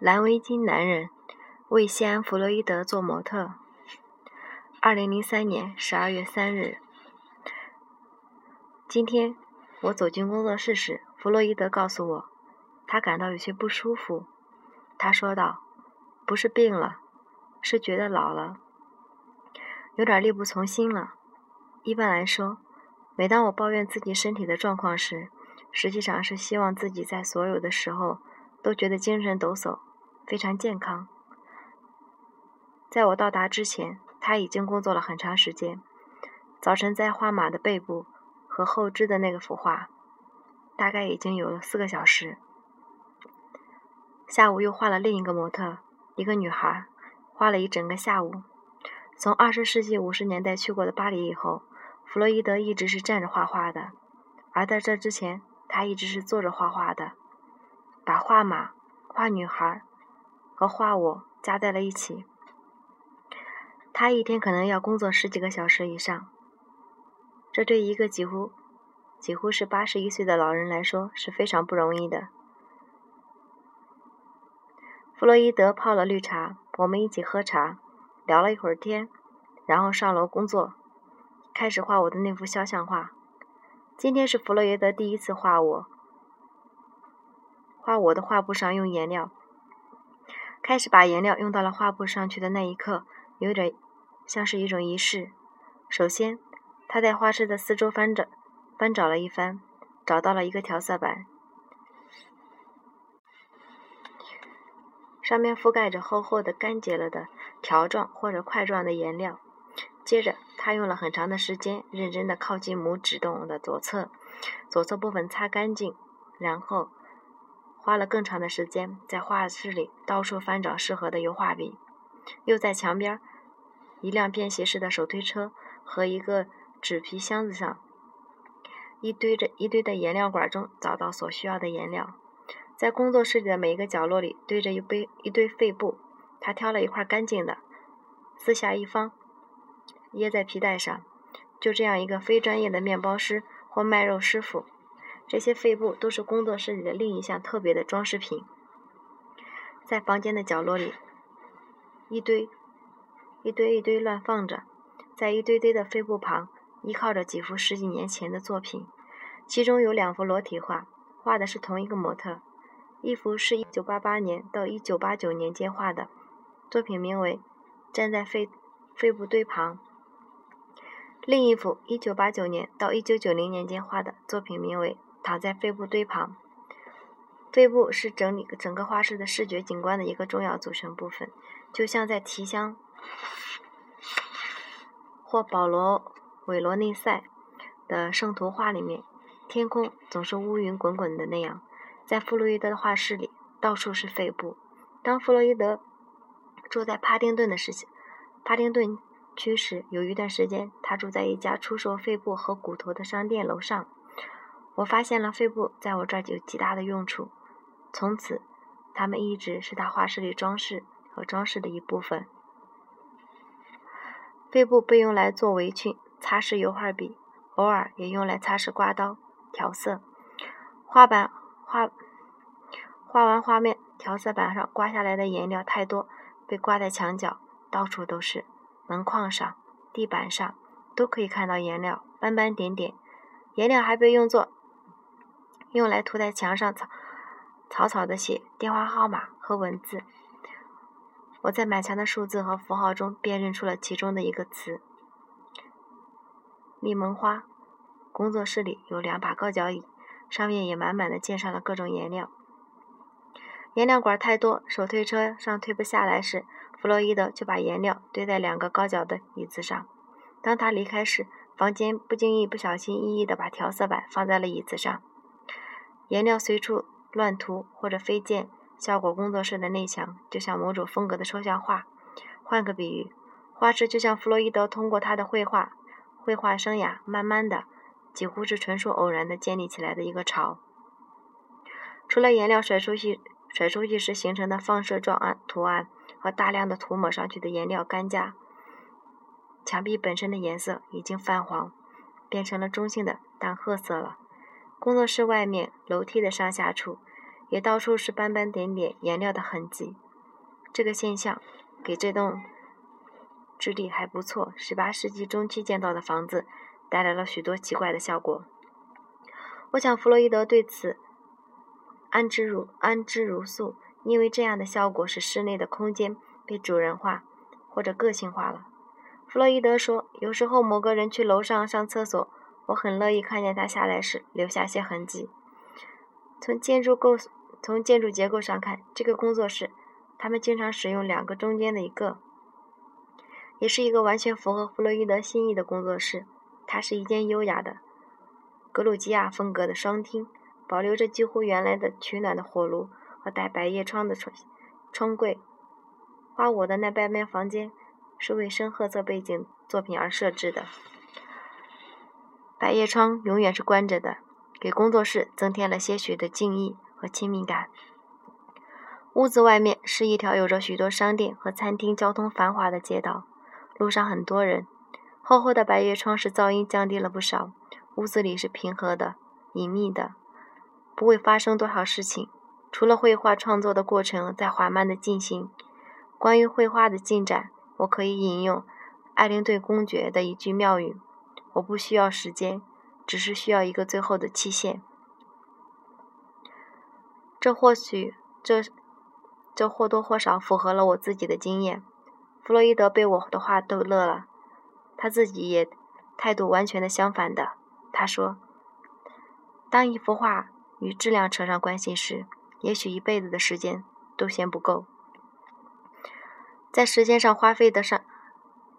蓝围巾男人为西安弗洛伊德做模特。二零零三年十二月三日，今天我走进工作室时，弗洛伊德告诉我，他感到有些不舒服。他说道：“不是病了，是觉得老了，有点力不从心了。一般来说，每当我抱怨自己身体的状况时，实际上是希望自己在所有的时候都觉得精神抖擞。”非常健康。在我到达之前，他已经工作了很长时间。早晨在画马的背部和后肢的那个幅画，大概已经有了四个小时。下午又画了另一个模特，一个女孩，画了一整个下午。从二十世纪五十年代去过的巴黎以后，弗洛伊德一直是站着画画的，而在这之前，他一直是坐着画画的，把画马、画女孩。和画我加在了一起，他一天可能要工作十几个小时以上，这对一个几乎几乎是八十一岁的老人来说是非常不容易的。弗洛伊德泡了绿茶，我们一起喝茶，聊了一会儿天，然后上楼工作，开始画我的那幅肖像画。今天是弗洛伊德第一次画我，画我的画布上用颜料。开始把颜料用到了画布上去的那一刻，有点像是一种仪式。首先，他在画室的四周翻着、翻找了一番，找到了一个调色板，上面覆盖着厚厚的干结了的条状或者块状的颜料。接着，他用了很长的时间，认真的靠近拇指洞的左侧，左侧部分擦干净，然后。花了更长的时间在画室里到处翻找适合的油画笔，又在墙边一辆便携式的手推车和一个纸皮箱子上一堆着一堆的颜料管中找到所需要的颜料。在工作室里的每一个角落里堆着一杯一堆废布，他挑了一块干净的，四下一方，掖在皮带上。就这样，一个非专业的面包师或卖肉师傅。这些废布都是工作室里的另一项特别的装饰品，在房间的角落里，一堆一堆一堆乱放着，在一堆堆的废布旁，依靠着几幅十几年前的作品，其中有两幅裸体画，画的是同一个模特，一幅是一九八八年到一九八九年间画的，作品名为《站在废废布堆旁》，另一幅一九八九年到一九九零年间画的作品名为。躺在肺部堆旁，肺部是整理整个画室的视觉景观的一个重要组成部分，就像在提香或保罗·韦罗内塞的圣徒画里面，天空总是乌云滚滚的那样。在弗洛伊德的画室里，到处是肺部。当弗洛伊德住在帕丁顿的时帕丁顿区时，有一段时间，他住在一家出售肺部和骨头的商店楼上。我发现了肺部在我这儿有极大的用处，从此，它们一直是他画室里装饰和装饰的一部分。肺部被用来做围裙、擦拭油画笔，偶尔也用来擦拭刮刀、调色。画板画画完画面，调色板上刮下来的颜料太多，被刮在墙角，到处都是，门框上、地板上都可以看到颜料斑斑点点。颜料还被用作。用来涂在墙上，草草草的写电话号码和文字。我在满墙的数字和符号中辨认出了其中的一个词——柠檬花。工作室里有两把高脚椅，上面也满满的溅上了各种颜料。颜料管太多，手推车上推不下来时，弗洛伊德就把颜料堆在两个高脚的椅子上。当他离开时，房间不经意、不小心翼翼地把调色板放在了椅子上。颜料随处乱涂或者飞溅，效果工作室的内墙就像某种风格的抽象画。换个比喻，画室就像弗洛伊德通过他的绘画绘画生涯，慢慢的，几乎是纯属偶然的建立起来的一个巢。除了颜料甩出去甩出去时形成的放射状案图案和大量的涂抹上去的颜料干架，墙壁本身的颜色已经泛黄，变成了中性的淡褐色了。工作室外面楼梯的上下处，也到处是斑斑点点颜料的痕迹。这个现象给这栋质地还不错、十八世纪中期建造的房子带来了许多奇怪的效果。我想弗洛伊德对此安之如安之如素，因为这样的效果使室内的空间被主人化或者个性化了。弗洛伊德说：“有时候某个人去楼上上厕所，我很乐意看见他下来时留下些痕迹。从建筑构从建筑结构上看，这个工作室，他们经常使用两个中间的一个，也是一个完全符合弗洛伊德心意的工作室。它是一间优雅的。”格鲁吉亚风格的双厅，保留着几乎原来的取暖的火炉和带百叶窗的窗窗柜。花我的那半边房间是为深褐色背景作品而设置的，百叶窗永远是关着的，给工作室增添了些许的静谧和亲密感。屋子外面是一条有着许多商店和餐厅、交通繁华的街道，路上很多人。厚厚的百叶窗使噪音降低了不少。屋子里是平和的、隐秘的，不会发生多少事情。除了绘画创作的过程在缓慢的进行。关于绘画的进展，我可以引用艾灵顿公爵的一句妙语：“我不需要时间，只是需要一个最后的期限。”这或许这这或多或少符合了我自己的经验。弗洛伊德被我的话逗乐了，他自己也态度完全的相反的。他说：“当一幅画与质量扯上关系时，也许一辈子的时间都嫌不够。在时间上花费的上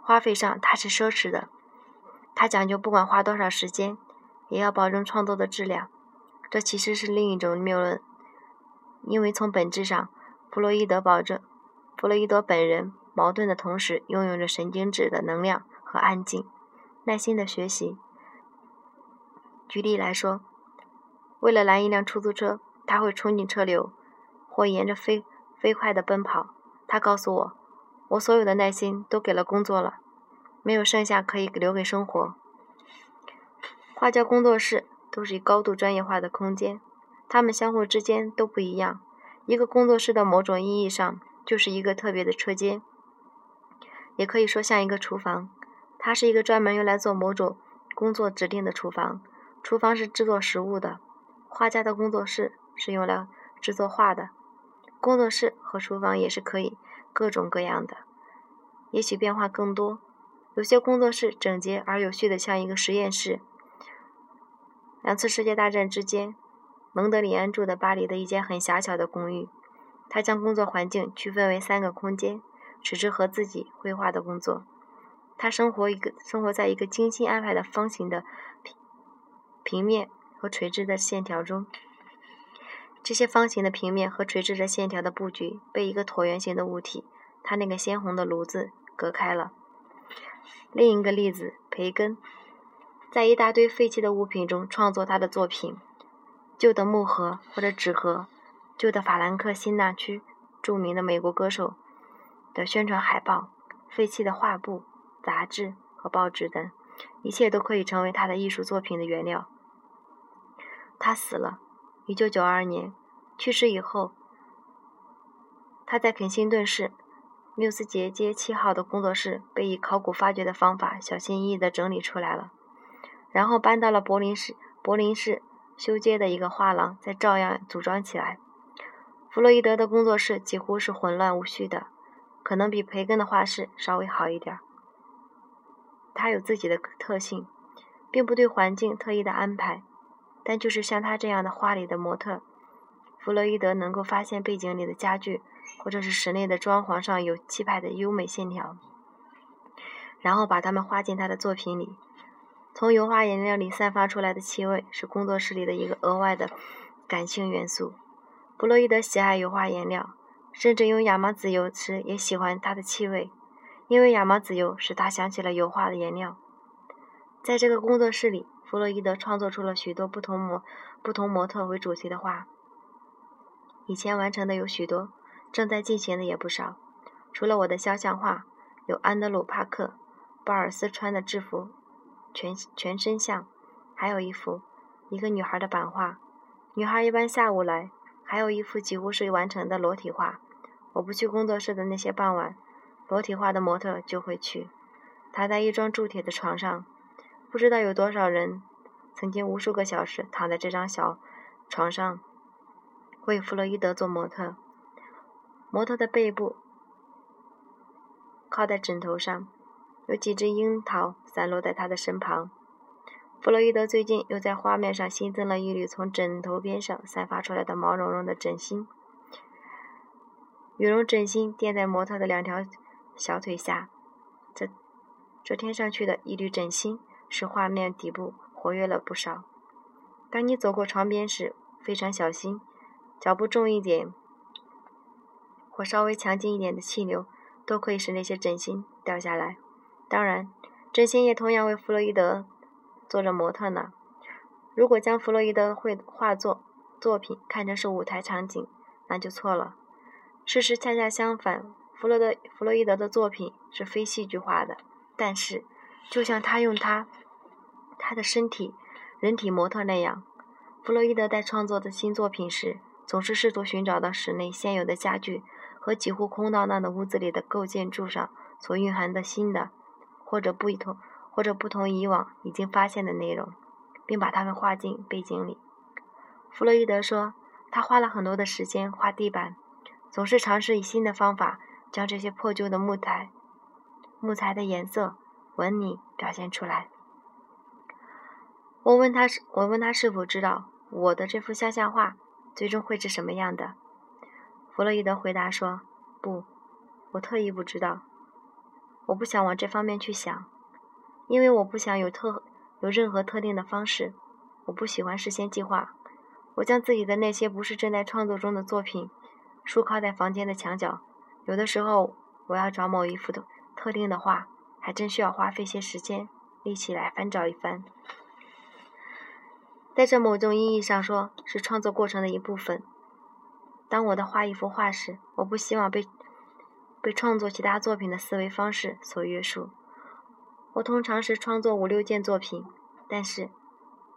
花费上，他是奢侈的。他讲究不管花多少时间，也要保证创作的质量。这其实是另一种谬论，因为从本质上，弗洛伊德保证弗洛伊德本人矛盾的同时，拥有着神经质的能量和安静、耐心的学习。”举例来说，为了拦一辆出租车，他会冲进车流，或沿着飞飞快地奔跑。他告诉我，我所有的耐心都给了工作了，没有剩下可以留给生活。画家工作室都是高度专业化的空间，它们相互之间都不一样。一个工作室的某种意义上就是一个特别的车间，也可以说像一个厨房。它是一个专门用来做某种工作指定的厨房。厨房是制作食物的，画家的工作室是用来制作画的。工作室和厨房也是可以各种各样的，也许变化更多。有些工作室整洁而有序的，像一个实验室。两次世界大战之间，蒙德里安住的巴黎的一间很狭小的公寓，他将工作环境区分为三个空间，只适合自己绘画的工作。他生活一个生活在一个精心安排的方形的。平面和垂直的线条中，这些方形的平面和垂直的线条的布局被一个椭圆形的物体——它那个鲜红的炉子——隔开了。另一个例子，培根在一大堆废弃的物品中创作他的作品：旧的木盒或者纸盒，旧的法兰克辛纳区著名的美国歌手的宣传海报，废弃的画布、杂志和报纸等，一切都可以成为他的艺术作品的原料。他死了，一九九二年。去世以后，他在肯辛顿市缪斯杰街七号的工作室被以考古发掘的方法小心翼翼地整理出来了，然后搬到了柏林市柏林市修街的一个画廊，再照样组装起来。弗洛伊德的工作室几乎是混乱无序的，可能比培根的画室稍微好一点。他有自己的特性，并不对环境特意的安排。但就是像他这样的画里的模特，弗洛伊德能够发现背景里的家具，或者是室内的装潢上有气派的优美线条，然后把它们画进他的作品里。从油画颜料里散发出来的气味是工作室里的一个额外的感性元素。弗洛伊德喜爱油画颜料，甚至用亚麻籽油时也喜欢它的气味，因为亚麻籽油使他想起了油画的颜料。在这个工作室里。弗洛伊德创作出了许多不同模、不同模特为主题的画。以前完成的有许多，正在进行的也不少。除了我的肖像画，有安德鲁·帕克、鲍尔斯穿的制服，全全身像，还有一幅一个女孩的版画。女孩一般下午来，还有一幅几乎是完成的裸体画。我不去工作室的那些傍晚，裸体画的模特就会去。躺在一张铸铁的床上，不知道有多少人曾经无数个小时躺在这张小床上为弗洛伊德做模特。模特的背部靠在枕头上，有几只樱桃散落在他的身旁。弗洛伊德最近又在画面上新增了一缕从枕头边上散发出来的毛茸茸的枕芯，羽绒枕芯垫在模特的两条小腿下。这这贴上去的一缕枕芯使画面底部活跃了不少。当你走过床边时，非常小心，脚步重一点或稍微强劲一点的气流都可以使那些枕芯掉下来。当然，枕芯也同样为弗洛伊德。做着模特呢。如果将弗洛伊德绘画作作品看成是舞台场景，那就错了。事实恰恰相反，弗洛德弗洛伊德的作品是非戏剧化的。但是，就像他用他他的身体人体模特那样，弗洛伊德在创作的新作品时，总是试图寻找到室内现有的家具和几乎空荡荡的屋子里的构建柱上所蕴含的新的或者不同。或者不同以往已经发现的内容，并把它们画进背景里。弗洛伊德说，他花了很多的时间画地板，总是尝试以新的方法将这些破旧的木材、木材的颜色、纹理表现出来。我问他是，我问他是否知道我的这幅肖像画最终会是什么样的？弗洛伊德回答说：“不，我特意不知道，我不想往这方面去想。”因为我不想有特有任何特定的方式，我不喜欢事先计划。我将自己的那些不是正在创作中的作品竖靠在房间的墙角。有的时候，我要找某一幅的特定的画，还真需要花费些时间力气来翻找一番。在这某种意义上说，是创作过程的一部分。当我的画一幅画时，我不希望被被创作其他作品的思维方式所约束。我通常是创作五六件作品，但是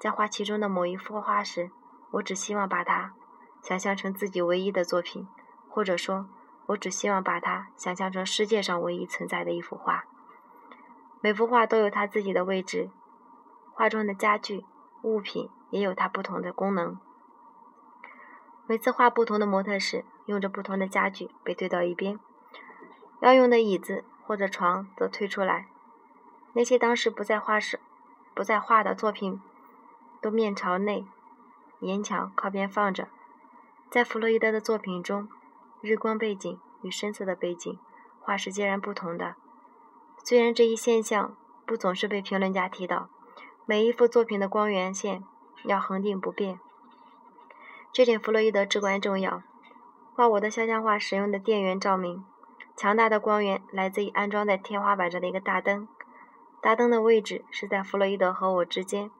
在画其中的某一幅画时，我只希望把它想象成自己唯一的作品，或者说，我只希望把它想象成世界上唯一存在的一幅画。每幅画都有它自己的位置，画中的家具、物品也有它不同的功能。每次画不同的模特时，用着不同的家具被推到一边，要用的椅子或者床则推出来。那些当时不在画室、不在画的作品，都面朝内，沿墙靠边放着。在弗洛伊德的作品中，日光背景与深色的背景画是截然不同的。虽然这一现象不总是被评论家提到，每一幅作品的光源线要恒定不变，这点弗洛伊德至关重要。画我的肖像画使用的电源照明，强大的光源来自于安装在天花板上的一个大灯。大灯的位置是在弗洛伊德和我之间。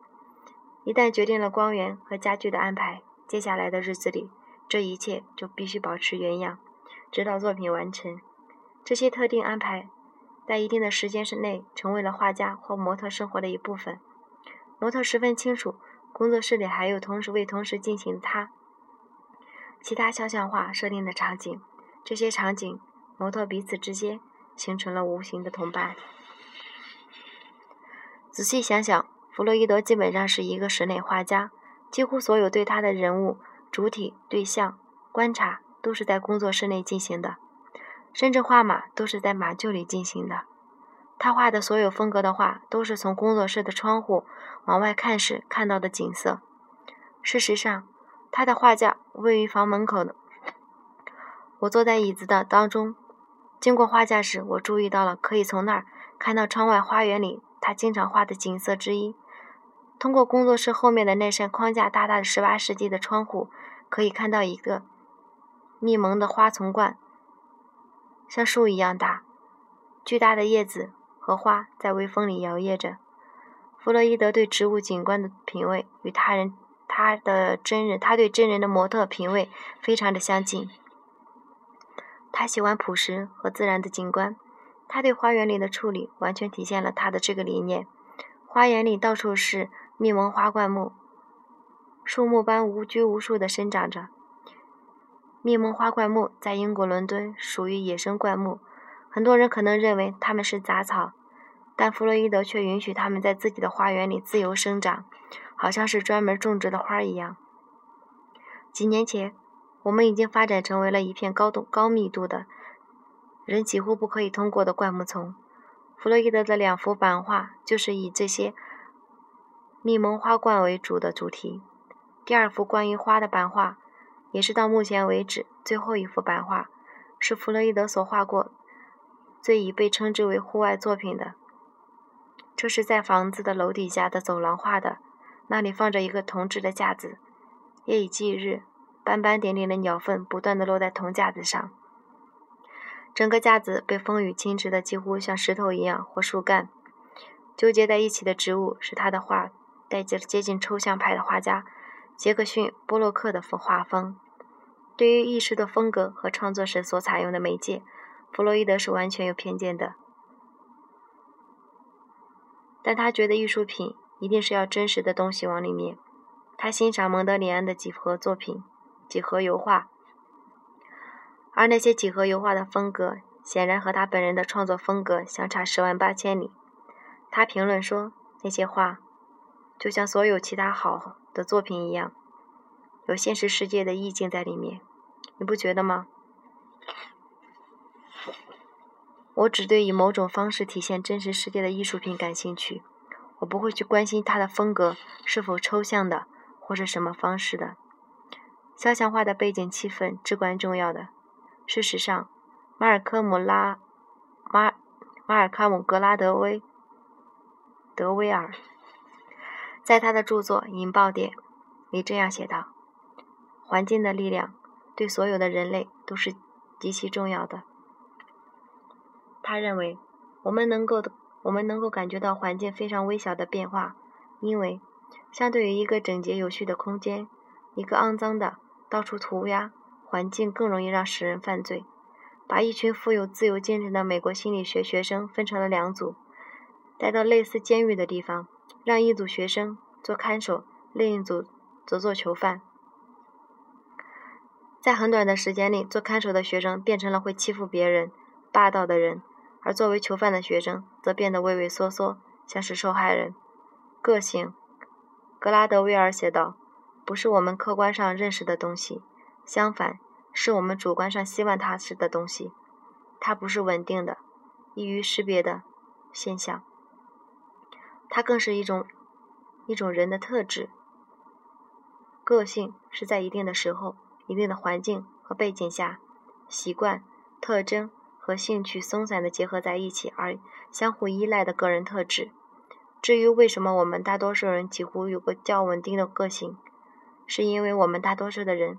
一旦决定了光源和家具的安排，接下来的日子里，这一切就必须保持原样，直到作品完成。这些特定安排在一定的时间之内成为了画家或模特生活的一部分。模特十分清楚，工作室里还有同时为同时进行他其他肖像画设定的场景。这些场景，模特彼此之间形成了无形的同伴。仔细想想，弗洛伊德基本上是一个室内画家，几乎所有对他的人物、主体、对象观察都是在工作室内进行的，甚至画马都是在马厩里进行的。他画的所有风格的画都是从工作室的窗户往外看时看到的景色。事实上，他的画架位于房门口的。我坐在椅子的当中，经过画架时，我注意到了可以从那儿看到窗外花园里。他经常画的景色之一。通过工作室后面的那扇框架大大的十八世纪的窗户，可以看到一个密蒙的花丛罐，像树一样大，巨大的叶子和花在微风里摇曳着。弗洛伊德对植物景观的品味与他人他的真人他对真人的模特品味非常的相近。他喜欢朴实和自然的景观。他对花园里的处理完全体现了他的这个理念。花园里到处是密蒙花灌木，树木般无拘无束地生长着。密蒙花灌木在英国伦敦属于野生灌木，很多人可能认为它们是杂草，但弗洛伊德却允许它们在自己的花园里自由生长，好像是专门种植的花一样。几年前，我们已经发展成为了一片高度、高密度的人几乎不可以通过的灌木丛。弗洛伊德的两幅版画就是以这些密蒙花冠为主的主题。第二幅关于花的版画。也是到目前为止最后一幅版画，是弗洛伊德所画过最已被称之为户外作品的。这是在房子的楼底下的走廊画的，那里放着一个铜制的架子。夜以继日，斑斑点点的鸟粪不断地落在铜架子上，整个架子被风雨侵蚀的几乎像石头一样或树干。纠结在一起的植物是他的画带接接近抽象派的画家。杰克逊·波洛克的画风，对于艺术的风格和创作时所采用的媒介，弗洛伊德是完全有偏见的。但他觉得艺术品一定是要真实的东西往里面。他欣赏蒙德里安的几何作品、几何油画，而那些几何油画的风格显然和他本人的创作风格相差十万八千里。他评论说：“那些画，就像所有其他好。”的作品一样，有现实世界的意境在里面，你不觉得吗？我只对以某种方式体现真实世界的艺术品感兴趣，我不会去关心他的风格是否抽象的或是什么方式的。肖像画的背景气氛至关重要的。事实上，马尔科姆拉马马尔卡姆格拉德威德威尔。在他的著作《引爆点》里这样写道：“环境的力量对所有的人类都是极其重要的。”他认为，我们能够我们能够感觉到环境非常微小的变化，因为相对于一个整洁有序的空间，一个肮脏的、到处涂鸦环境更容易让使人犯罪。把一群富有自由精神的美国心理学学生分成了两组，带到类似监狱的地方。让一组学生做看守，另一组则做囚犯。在很短的时间里，做看守的学生变成了会欺负别人、霸道的人，而作为囚犯的学生则变得畏畏缩缩，像是受害人。个性，格拉德威尔写道，不是我们客观上认识的东西，相反，是我们主观上希望它是的东西。它不是稳定的、易于识别的现象。它更是一种一种人的特质。个性是在一定的时候、一定的环境和背景下，习惯、特征和兴趣松散的结合在一起而相互依赖的个人特质。至于为什么我们大多数人几乎有个较稳定的个性，是因为我们大多数的人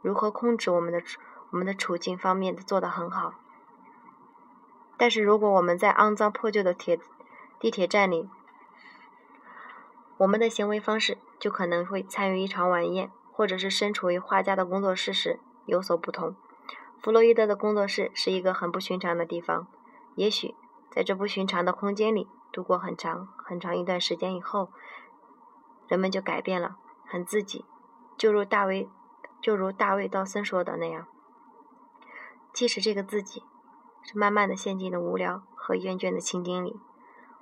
如何控制我们的我们的处境方面做得很好。但是如果我们在肮脏破旧的铁地铁站里，我们的行为方式就可能会参与一场晚宴，或者是身处于画家的工作室时有所不同。弗洛伊德的工作室是一个很不寻常的地方。也许在这不寻常的空间里度过很长很长一段时间以后，人们就改变了，很自己，就如大卫就如大卫道森说的那样。即使这个自己是慢慢的陷进了无聊和厌倦的情景里，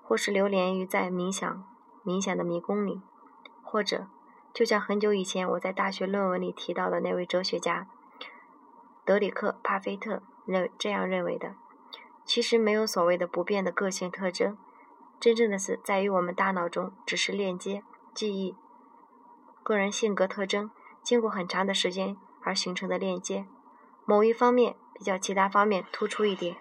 或是流连于在冥想。冥想的迷宫里，或者就像很久以前我在大学论文里提到的那位哲学家德里克·帕菲特认这样认为的：其实没有所谓的不变的个性特征，真正的是在于我们大脑中只是链接、记忆、个人性格特征经过很长的时间而形成的链接，某一方面比较其他方面突出一点。